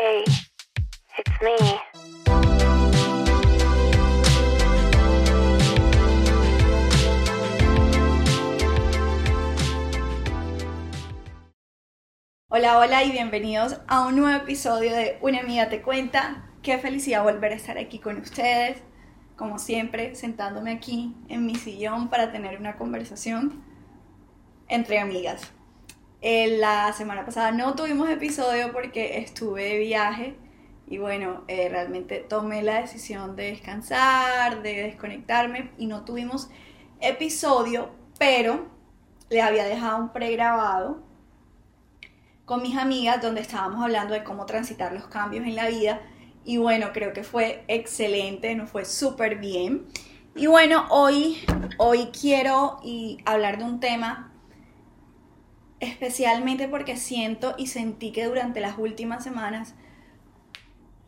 Hey, it's me. Hola, hola y bienvenidos a un nuevo episodio de Una amiga te cuenta. Qué felicidad volver a estar aquí con ustedes, como siempre, sentándome aquí en mi sillón para tener una conversación entre amigas. Eh, la semana pasada no tuvimos episodio porque estuve de viaje y bueno, eh, realmente tomé la decisión de descansar, de desconectarme y no tuvimos episodio, pero les había dejado un pregrabado con mis amigas donde estábamos hablando de cómo transitar los cambios en la vida y bueno, creo que fue excelente, nos fue súper bien. Y bueno, hoy, hoy quiero hablar de un tema especialmente porque siento y sentí que durante las últimas semanas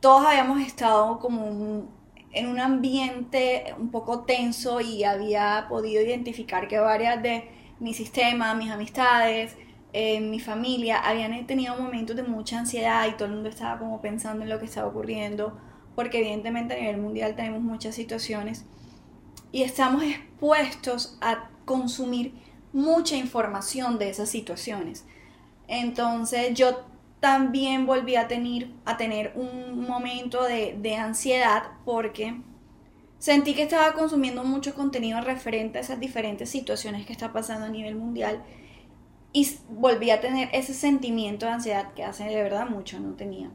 todos habíamos estado como en un ambiente un poco tenso y había podido identificar que varias de mi sistema, mis amistades, eh, mi familia habían tenido momentos de mucha ansiedad y todo el mundo estaba como pensando en lo que estaba ocurriendo porque evidentemente a nivel mundial tenemos muchas situaciones y estamos expuestos a consumir mucha información de esas situaciones. Entonces yo también volví a tener, a tener un momento de, de ansiedad porque sentí que estaba consumiendo mucho contenido referente a esas diferentes situaciones que está pasando a nivel mundial y volví a tener ese sentimiento de ansiedad que hace de verdad mucho no tenía.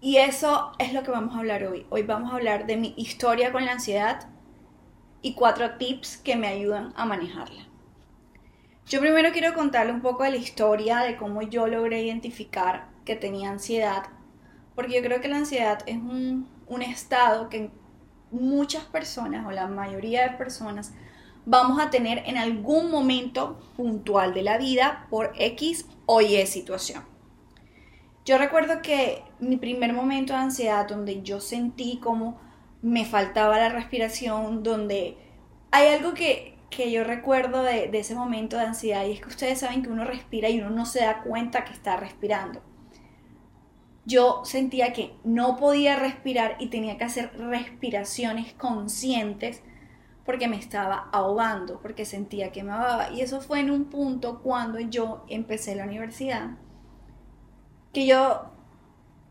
Y eso es lo que vamos a hablar hoy. Hoy vamos a hablar de mi historia con la ansiedad y cuatro tips que me ayudan a manejarla. Yo primero quiero contarle un poco de la historia de cómo yo logré identificar que tenía ansiedad, porque yo creo que la ansiedad es un, un estado que muchas personas o la mayoría de personas vamos a tener en algún momento puntual de la vida por X o Y situación. Yo recuerdo que mi primer momento de ansiedad donde yo sentí como me faltaba la respiración, donde hay algo que, que yo recuerdo de, ese momento de ansiedad y es que ustedes saben que uno respira y uno no se da cuenta que está respirando. Yo sentía que no podía respirar y tenía que hacer respiraciones conscientes porque me estaba ahogando, porque sentía que me ahogaba. Y eso fue en un punto cuando yo empecé la universidad, que yo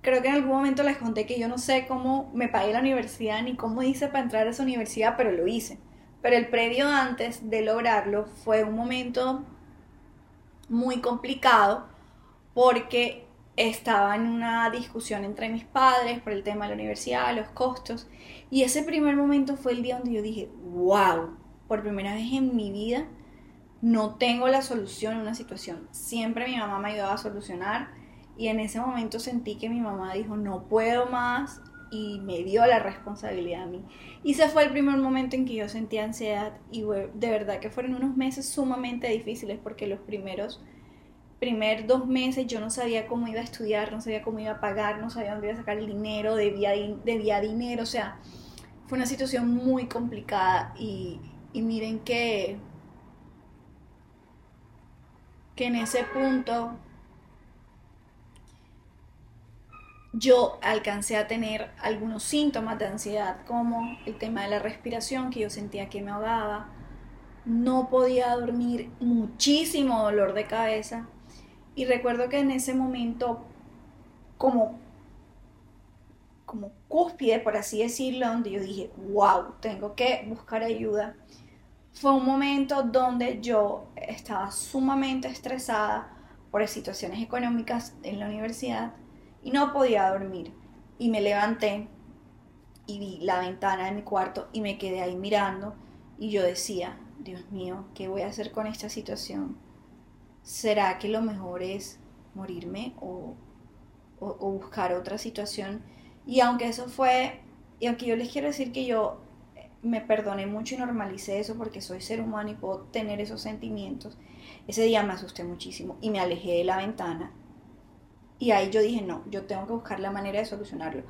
creo que en algún momento les conté que yo no sé cómo me pagué la universidad ni cómo hice para entrar a esa universidad, pero lo hice. Pero el previo antes de lograrlo fue un momento muy complicado porque estaba en una discusión entre mis padres por el tema de la universidad, los costos. Y ese primer momento fue el día donde yo dije, wow, por primera vez en mi vida no tengo la solución a una situación. Siempre mi mamá me ayudaba a solucionar y en ese momento sentí que mi mamá dijo, no puedo más y me dio la responsabilidad a mí. Y ese fue el primer momento en que yo sentí ansiedad y de verdad que fueron unos meses sumamente difíciles porque los primeros primer dos meses yo no sabía cómo iba a estudiar, no sabía cómo iba a pagar, no sabía dónde iba a sacar el dinero, debía, debía dinero, o sea, fue una situación muy complicada y, y miren que, que en ese punto yo alcancé a tener algunos síntomas de ansiedad, como el tema de la respiración, que yo sentía que me ahogaba, no podía dormir, muchísimo dolor de cabeza. Y recuerdo que en ese momento, como, como cúspide, por así decirlo, donde yo dije, wow, tengo que buscar ayuda, fue un momento donde yo estaba sumamente estresada por situaciones económicas en la universidad y no podía dormir. Y me levanté y vi la ventana de mi cuarto y me quedé ahí mirando y yo decía, Dios mío, ¿qué voy a hacer con esta situación? ¿Será que lo mejor es morirme o, o- o buscar otra situación? Y aunque eso fue, y aunque yo les quiero decir que yo eh, me perdoné mucho y normalicé eso porque soy ser humano y puedo tener esos sentimientos, ese día me asusté muchísimo y me alejé de la ventana. Y ahí yo dije, no, yo tengo que buscar la manera de solucionarlo.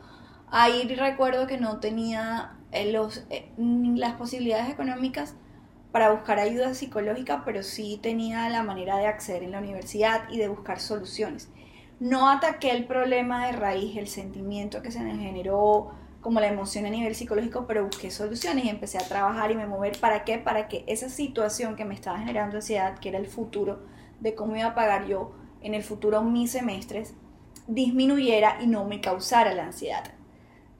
Ahí recuerdo que no tenía eh, los, eh, las posibilidades económicas para buscar ayuda psicológica, pero sí tenía la manera de acceder en la universidad y de buscar soluciones. no ataqué el problema de raíz, el sentimiento que se me generó, como la emoción a nivel psicológico, pero busqué soluciones y empecé a trabajar y me mover. ¿Para qué? Para que esa situación que me estaba generando ansiedad, que era el futuro, de cómo iba a pagar yo en el futuro mis semestres, disminuyera y no me causara la ansiedad.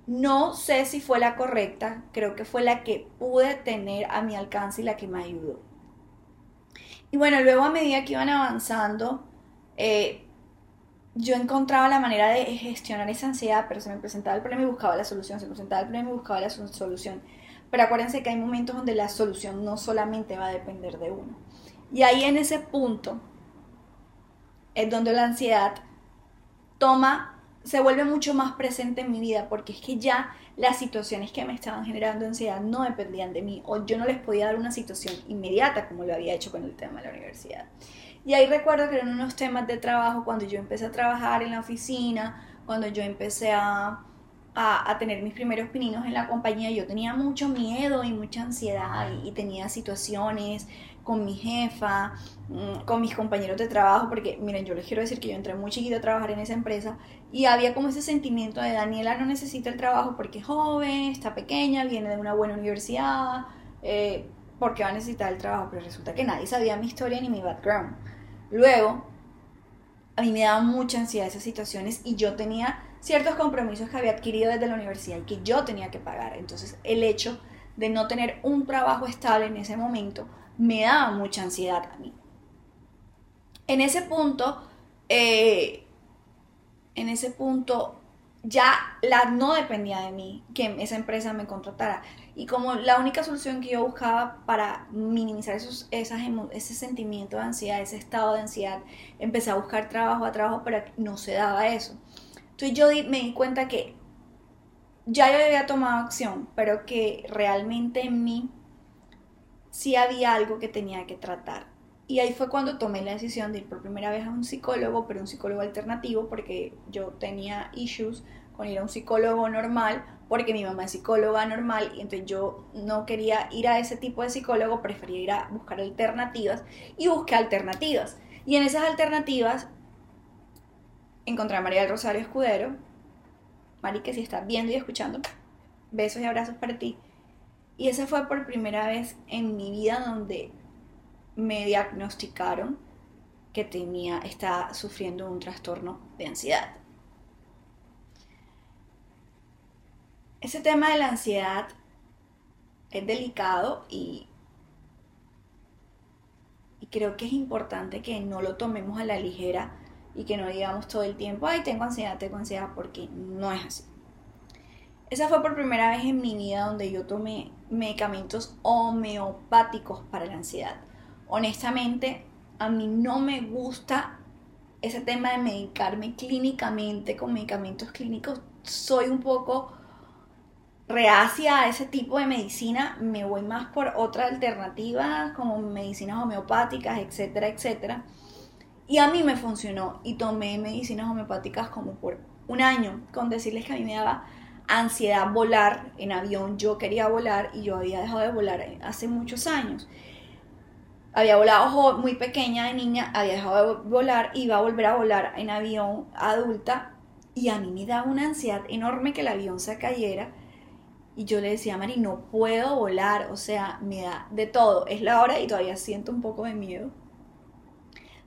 No sé si fue la correcta, creo que fue la que pude tener a mi alcance y la que me ayudó. Y bueno, luego a medida que iban avanzando, eh, yo encontraba la manera de gestionar esa ansiedad, pero se me presentaba el problema y buscaba la solución, se me presentaba el problema y buscaba la solución. Pero acuérdense que hay momentos donde la solución no solamente va a depender de uno. Y ahí en ese punto es donde la ansiedad toma, se vuelve mucho más presente en mi vida, porque es que ya las situaciones que me estaban generando ansiedad no dependían de mí, o yo no les podía dar una situación inmediata como lo había hecho con el tema de la universidad. Y ahí recuerdo que eran unos temas de trabajo cuando yo empecé a trabajar en la oficina, cuando yo empecé a, a, tener mis primeros pininos en la compañía, yo tenía mucho miedo y mucha ansiedad y, tenía situaciones con mi jefa, mm, con mis compañeros de trabajo, porque miren, yo les quiero decir que yo entré muy chiquita a trabajar en esa empresa y había como ese sentimiento de Daniela no necesita el trabajo porque es joven, está pequeña, viene de una buena universidad, eh, porque va a necesitar el trabajo, pero resulta que nadie sabía mi historia ni mi background. Luego, a mí me daba mucha ansiedad esas situaciones y yo tenía ciertos compromisos que había adquirido desde la universidad y que yo tenía que pagar. Entonces, el hecho de no tener un trabajo estable en ese momento me daba mucha ansiedad a mí. En ese punto, eh, en ese punto, ya la no dependía de mí que esa empresa me contratara. Y como la única solución que yo buscaba para minimizar esos, esas ese sentimiento de ansiedad, ese estado de ansiedad, empecé a buscar trabajo a trabajo, pero no se daba eso. Entonces yo me di cuenta que ya yo había tomado acción, pero que realmente en mí sí había algo que tenía que tratar. Y ahí fue cuando tomé la decisión de ir por primera vez a un psicólogo, pero un psicólogo alternativo, porque yo tenía issues con ir a un psicólogo normal porque mi mamá es psicóloga normal y entonces yo no quería ir a ese tipo de psicólogo, prefería ir a buscar alternativas y busqué alternativas. Y en esas alternativas encontré a María del Rosario Escudero. Mari, que si estás viendo y escuchando, besos y abrazos para ti. Y esa fue por primera vez en mi vida donde me diagnosticaron que tenía, estaba sufriendo un trastorno de ansiedad. ese tema de la ansiedad es delicado y, y creo que es importante que no lo tomemos a la ligera y que no digamos todo el tiempo, ay, tengo ansiedad, tengo ansiedad, porque no es así. Esa fue por primera vez en mi vida donde yo tomé medicamentos homeopáticos para la ansiedad. Honestamente, a mí no me gusta ese tema de medicarme clínicamente con medicamentos clínicos. Soy un poco reacia a ese tipo de medicina, me voy más por otra alternativa como medicinas homeopáticas, etcétera, etcétera. Y a mí me funcionó y tomé medicinas homeopáticas como por un año, con decirles que a mí me daba ansiedad volar en avión, yo quería volar y yo había dejado de volar hace muchos años. Había volado muy pequeña de niña, había dejado de volar, iba a volver a volar en avión adulta y a mí me daba una ansiedad enorme que el avión se cayera y yo le decía a Mari, no puedo volar, o sea, me da de todo. Es la hora y todavía siento un poco de miedo.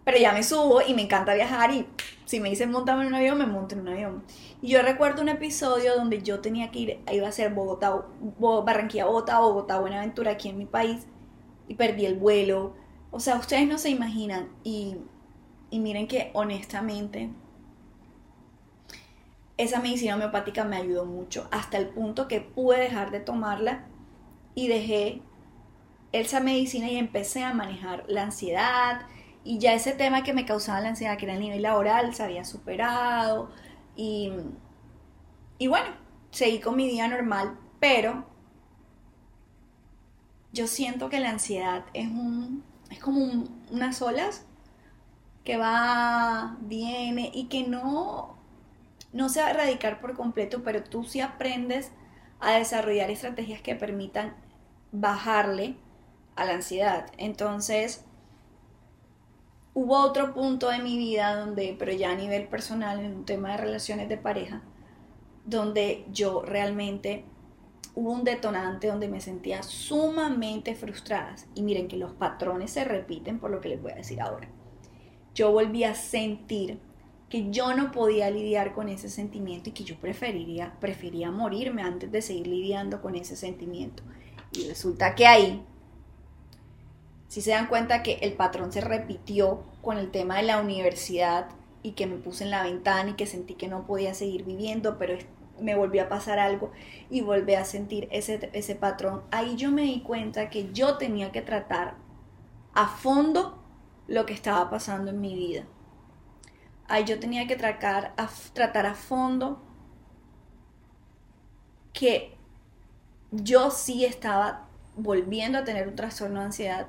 Pero ya me subo y me encanta viajar y si me dicen montame en un avión, me monto en un avión. Y yo recuerdo un episodio donde yo tenía que ir, iba a ser Bogotá, Barranquilla, Bogotá, Bogotá, Buenaventura, aquí en mi país, y perdí el vuelo. O sea, ustedes no se imaginan. Y, y miren que honestamente esa medicina homeopática me ayudó mucho, hasta el punto que pude dejar de tomarla y dejé esa medicina y empecé a manejar la ansiedad y ya ese tema que me causaba la ansiedad, que era el nivel laboral, se había superado y, y bueno, seguí con mi día normal, pero yo siento que la ansiedad es un es como unas olas que va, viene y que no no se va a erradicar por completo, pero tú sí aprendes a desarrollar estrategias que permitan bajarle a la ansiedad. Entonces, hubo otro punto de mi vida donde, pero ya a nivel personal, en un tema de relaciones de pareja, donde yo realmente hubo un detonante donde me sentía sumamente frustrada. Y miren que los patrones se repiten por lo que les voy a decir ahora. Yo volví a sentir que yo no podía lidiar con ese sentimiento y que yo preferiría, prefería morirme antes de seguir lidiando con ese sentimiento. Y resulta que ahí, si se dan cuenta que el patrón se repitió con el tema de la universidad y que me puse en la ventana y que sentí que no podía seguir viviendo, pero me volvió a pasar algo y volví a sentir ese, ese patrón. Ahí yo me di cuenta que yo tenía que tratar a fondo lo que estaba pasando en mi vida. Ahí yo tenía que tratar a, tratar a fondo que yo sí estaba volviendo a tener un trastorno de ansiedad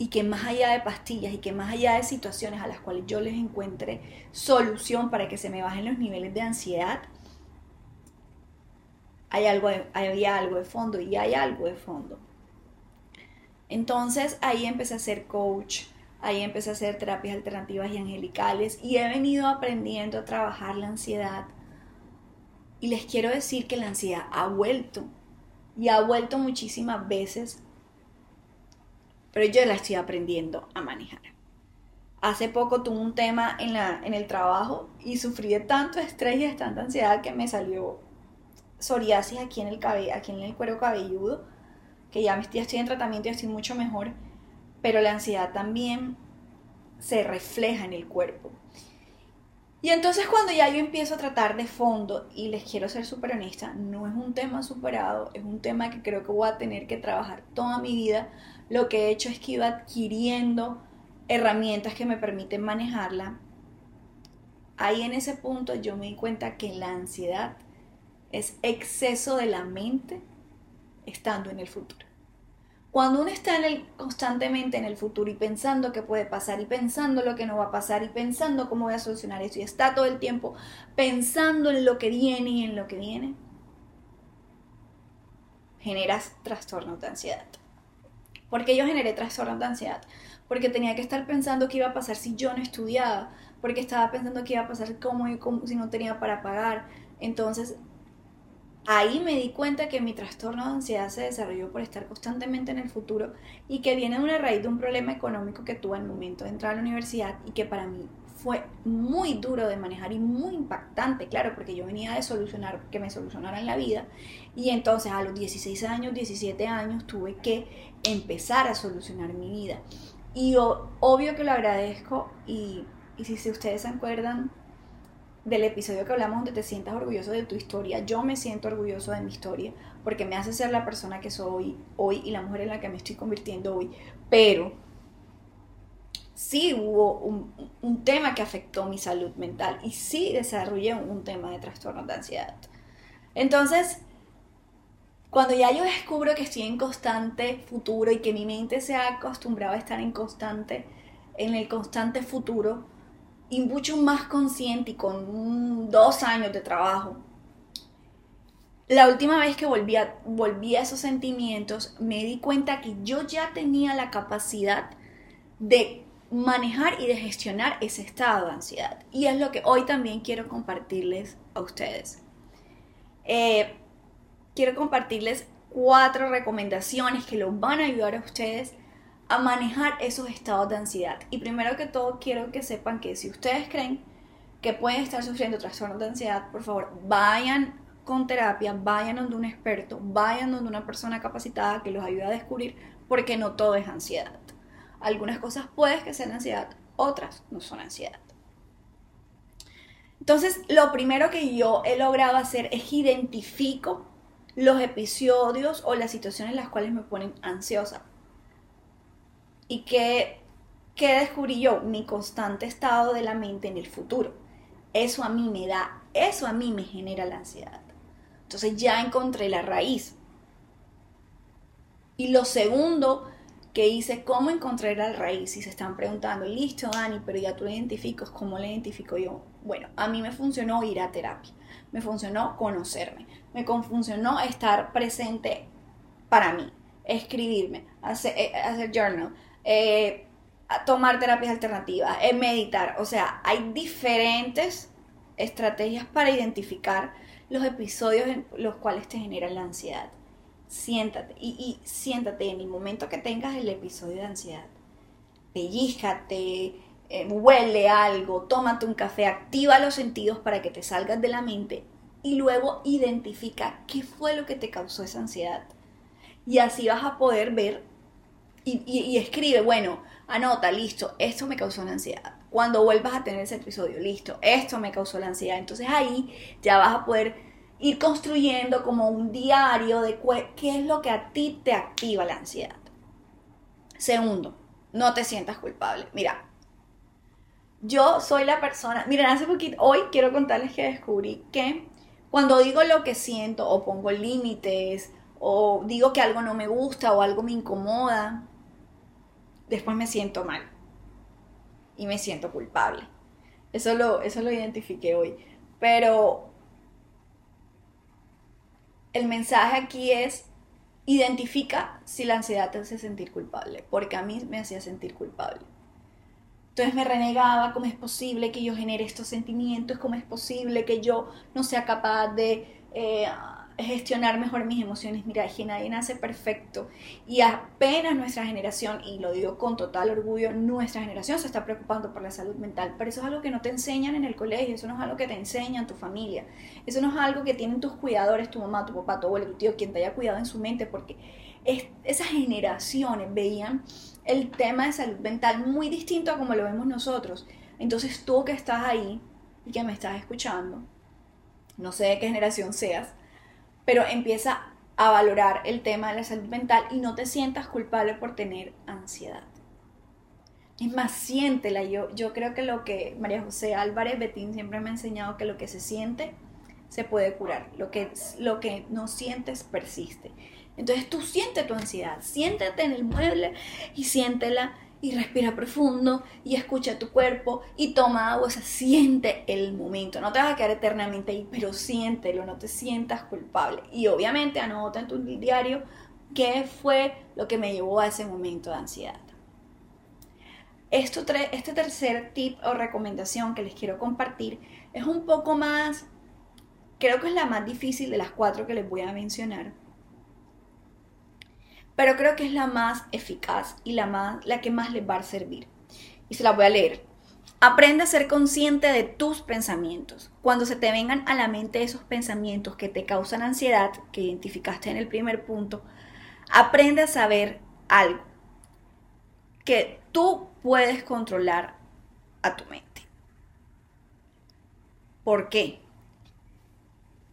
y que más allá de pastillas y que más allá de situaciones a las cuales yo les encuentre solución para que se me bajen los niveles de ansiedad, hay algo había algo de fondo y hay algo de fondo. Entonces ahí empecé a ser coach, ahí empecé a hacer terapias alternativas y angelicales y he venido aprendiendo a trabajar la ansiedad. Y les quiero decir que la ansiedad ha vuelto y ha vuelto muchísimas veces, pero yo la estoy aprendiendo a manejar. Hace poco tuve un tema en, la, en el trabajo y sufrí de tanto estrés y de tanta ansiedad que me salió psoriasis aquí en el cabello, aquí en el cuero cabelludo, que ya, ya estoy en tratamiento y estoy mucho mejor, pero la ansiedad también se refleja en el cuerpo. Y entonces cuando ya yo empiezo a tratar de fondo, y les quiero ser súper honesta, no es un tema superado, es un tema que creo que voy a tener que trabajar toda mi vida. Lo que he hecho es que iba adquiriendo herramientas que me permiten manejarla. Ahí en ese punto yo me di cuenta que la ansiedad es exceso de la mente estando en el futuro. Cuando uno está en el, constantemente en el futuro y pensando qué puede pasar y pensando lo que no va a pasar y pensando cómo voy a solucionar eso y está todo el tiempo pensando en lo que viene y en lo que viene, generas trastornos de ansiedad. ¿Por qué yo generé trastornos de ansiedad? Porque tenía que estar pensando qué iba a pasar si yo no estudiaba, porque estaba pensando qué iba a pasar cómo, si no tenía para pagar. Entonces Ahí me di cuenta que mi trastorno de ansiedad se desarrolló por estar constantemente en el futuro y que viene de una raíz de un problema económico que tuve el momento de entrar a la universidad y que para mí fue muy duro de manejar y muy impactante, claro, porque yo venía de solucionar, que me solucionaran la vida y entonces a los 16 años, 17 años tuve que empezar a solucionar mi vida. Y obvio que lo agradezco y, y si ustedes se acuerdan, del episodio que hablamos donde te sientas orgulloso de tu historia. Yo me siento orgulloso de mi historia porque me hace ser la persona que soy hoy y la mujer en la que me estoy convirtiendo hoy. Pero sí hubo un, tema que afectó mi salud mental y sí desarrollé un tema de trastorno de ansiedad. Entonces, cuando ya yo descubro que estoy en constante futuro y que mi mente se ha acostumbrado a estar en constante, en el constante futuro, y mucho más consciente y con dos años de trabajo. La última vez que volví a, volví a esos sentimientos, me di cuenta que yo ya tenía la capacidad de manejar y de gestionar ese estado de ansiedad. Y es lo que hoy también quiero compartirles a ustedes. Eh, quiero compartirles cuatro recomendaciones que los van a ayudar a ustedes a manejar esos estados de ansiedad. Y primero que todo quiero que sepan que si ustedes creen que pueden estar sufriendo trastornos de ansiedad, por favor, vayan con terapia, vayan donde un experto, vayan donde una persona capacitada que los ayude a descubrir, porque no todo es ansiedad. Algunas cosas pueden que sean ansiedad, otras no son ansiedad. Entonces, lo primero que yo he logrado hacer es identifico los episodios o las situaciones en las cuales me ponen ansiosa. ¿Y qué, descubrí yo? Mi constante estado de la mente en el futuro. Eso a mí me da, eso a mí me genera la ansiedad. Entonces ya encontré la raíz. Y lo segundo que hice, ¿cómo encontrar la raíz? Si se están preguntando, listo, Dani, pero ya tú lo identificas, ¿cómo lo identifico yo? Bueno, a mí me funcionó ir a terapia, me funcionó conocerme, me funcionó estar presente para mí, escribirme, hacer, eh, hacer journal, eh, tomar terapias alternativas, en meditar. O sea, hay diferentes estrategias para identificar los episodios en los cuales te generan la ansiedad. Siéntate y, y siéntate en el momento que tengas el episodio de ansiedad. Pellíjate, eh, huele algo, tómate un café, activa los sentidos para que te salgas de la mente y luego identifica qué fue lo que te causó esa ansiedad. Y así vas a poder ver y, escribe, bueno, anota, listo, esto me causó la ansiedad. Cuando vuelvas a tener ese episodio, listo, esto me causó la ansiedad. Entonces ahí ya vas a poder ir construyendo como un diario de qué es lo que a ti te activa la ansiedad. Segundo, no te sientas culpable. Mira, yo soy la persona, miren, hace poquito, hoy quiero contarles que descubrí que cuando digo lo que siento o pongo límites o digo que algo no me gusta o algo me incomoda, después me siento mal y me siento culpable. Eso lo, eso lo identifiqué hoy. Pero el mensaje aquí es, identifica si la ansiedad te hace sentir culpable, porque a mí me hacía sentir culpable. Entonces me renegaba, ¿cómo es posible que yo genere estos sentimientos? ¿Cómo es posible que yo no sea capaz de eh, gestionar mejor mis emociones? Mira, que nadie nace perfecto. Y apenas nuestra generación, y lo digo con total orgullo, nuestra generación se está preocupando por la salud mental. Pero eso es algo que no te enseñan en el colegio, eso no es algo que te enseñan tu familia. Eso no es algo que tienen tus cuidadores, tu mamá, tu papá, tu abuelo, tu tío, quien te haya cuidado en su mente, porque esas generaciones veían el tema de salud mental muy distinto a como lo vemos nosotros. Entonces tú que estás ahí y que me estás escuchando, no sé de qué generación seas, pero empieza a valorar el tema de la salud mental y no te sientas culpable por tener ansiedad. Es más, siéntela. Yo, yo creo que lo que María José Álvarez Betín siempre me ha enseñado que lo que se siente se puede curar. Lo que, lo que no sientes persiste. Entonces tú siente tu ansiedad, siéntate en el mueble y siéntela y respira profundo y escucha tu cuerpo y toma agua, o sea, siente el momento. No te vas a quedar eternamente ahí, pero siéntelo, no te sientas culpable. Y obviamente anota en tu diario qué fue lo que me llevó a ese momento de ansiedad. Este tercer tip o recomendación que les quiero compartir es un poco más, creo que es la más difícil de las cuatro que les voy a mencionar pero creo que es la más eficaz y la, más, la que más les va a servir. Y se la voy a leer. Aprende a ser consciente de tus pensamientos. Cuando se te vengan a la mente esos pensamientos que te causan ansiedad, que identificaste en el primer punto, aprende a saber algo que tú puedes controlar a tu mente. ¿Por qué?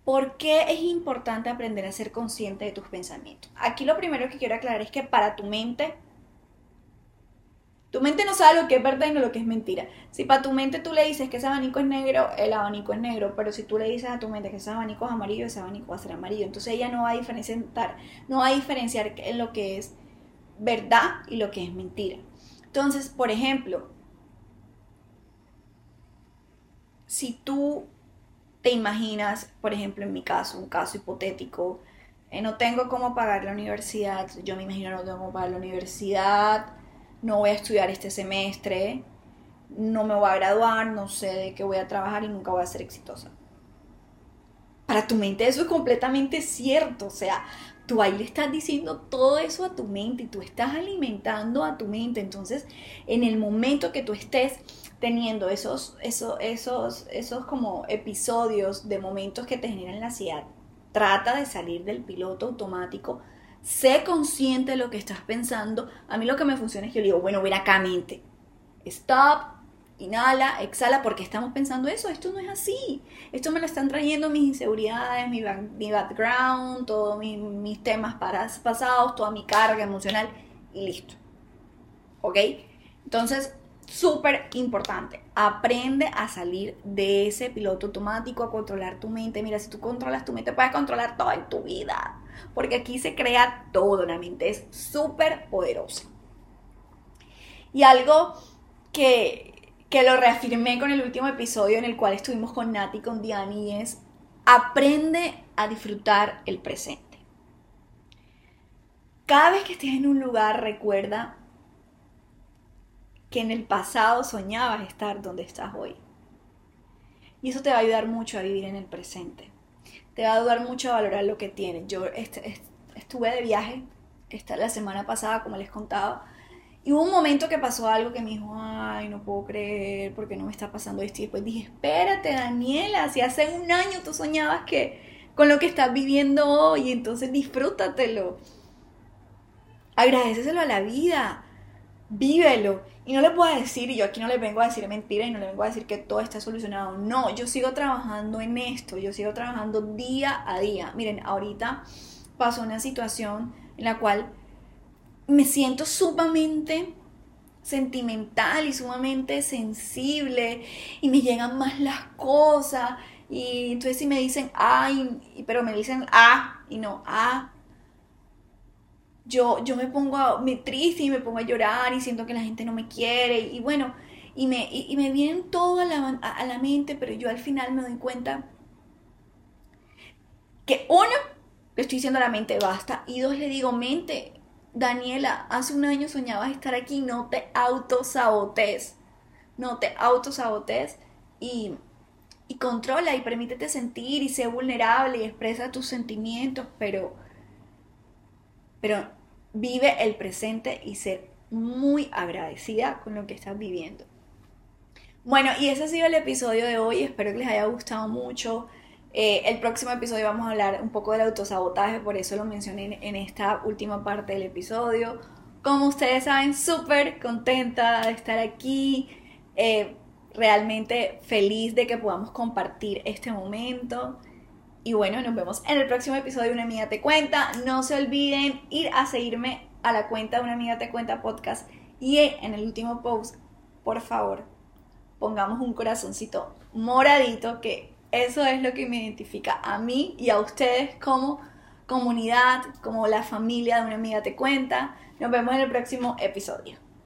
¿Por qué es importante aprender a ser consciente de tus pensamientos? Aquí lo primero que quiero aclarar es que para tu mente, tu mente no sabe lo que es verdad y no lo que es mentira. Si para tu mente tú le dices que ese abanico es negro, el abanico es negro, pero si tú le dices a tu mente que ese abanico es amarillo, ese abanico va a ser amarillo. Entonces ella no va a diferenciar, no va a diferenciar en lo que es verdad y lo que es mentira. Entonces, por ejemplo, si tú te imaginas, por ejemplo, en mi caso, un caso hipotético, eh, no tengo cómo pagar la universidad, yo me imagino no tengo cómo pagar la universidad, no voy a estudiar este semestre, no me voy a graduar, no sé de qué voy a trabajar y nunca voy a ser exitosa. Para tu mente eso es completamente cierto, o sea, tú ahí le estás diciendo todo eso a tu mente y tú estás alimentando a tu mente. Entonces, en el momento que tú estés teniendo esos, esos, esos, esos como episodios de momentos que te generan la ansiedad, trata de salir del piloto automático, sé consciente de lo que estás pensando. A mí lo que me funciona es que yo digo, bueno, ven acá, mente, stop, inhala, exhala, porque estamos pensando eso, esto no es así. Esto me lo están trayendo mis inseguridades, mi, mi background, todos mis, mis temas pasados, toda mi carga emocional y listo. ¿Ok? Entonces, súper importante. Aprende a salir de ese piloto automático, a controlar tu mente. Mira, si tú controlas tu mente, puedes controlar todo en tu vida. Porque aquí se crea todo. La mente es súper poderosa. Y algo que, que lo reafirmé con el último episodio en el cual estuvimos con Nati, con Diani, es aprende a disfrutar el presente. Cada vez que estés en un lugar, recuerda que en el pasado soñabas estar donde estás hoy. Y eso te va a ayudar mucho a vivir en el presente. Te va a ayudar mucho a valorar lo que tienes. Yo estuve de viaje esta, la semana pasada, como les contaba, y hubo un momento que pasó algo que me dijo, ay, no puedo creer, porque no me está pasando esto. Y después dije, espérate, Daniela, si hace un año tú soñabas que con lo que estás viviendo hoy, entonces disfrútatelo. Agradeceselo a la vida, vívelo. Y no le puedo decir, y yo aquí no le vengo a decir mentira y no le vengo a decir que todo está solucionado. No, yo sigo trabajando en esto, yo sigo trabajando día a día. Miren, ahorita pasó una situación en la cual me siento sumamente sentimental y sumamente sensible y me llegan más las cosas y entonces si me dicen ay, pero me dicen ah y no ah, yo, yo me pongo me triste y me pongo a llorar y siento que la gente no me quiere y, bueno, y me, y, me vienen todo a la, a la mente, pero yo al final me doy cuenta que uno, le estoy diciendo a la mente basta y dos, le digo mente, Daniela, hace un año soñabas estar aquí, no te autosabotes, no te autosabotes y, y controla y permítete sentir y sé vulnerable y expresa tus sentimientos, pero, pero vive el presente y ser muy agradecida con lo que estás viviendo. Bueno, y ese ha sido el episodio de hoy, espero que les haya gustado mucho. Eh, el próximo episodio vamos a hablar un poco del autosabotaje, por eso lo mencioné en esta última parte del episodio. Como ustedes saben, súper contenta de estar aquí, eh, realmente feliz de que podamos compartir este momento. Y bueno, nos vemos en el próximo episodio de Una Amiga Te Cuenta. No se olviden ir a seguirme a la cuenta de Una Amiga Te Cuenta podcast. Y en el último post, por favor, pongamos un corazoncito moradito que eso es lo que me identifica a mí y a ustedes como comunidad, como la familia de una amiga te cuenta. Nos vemos en el próximo episodio.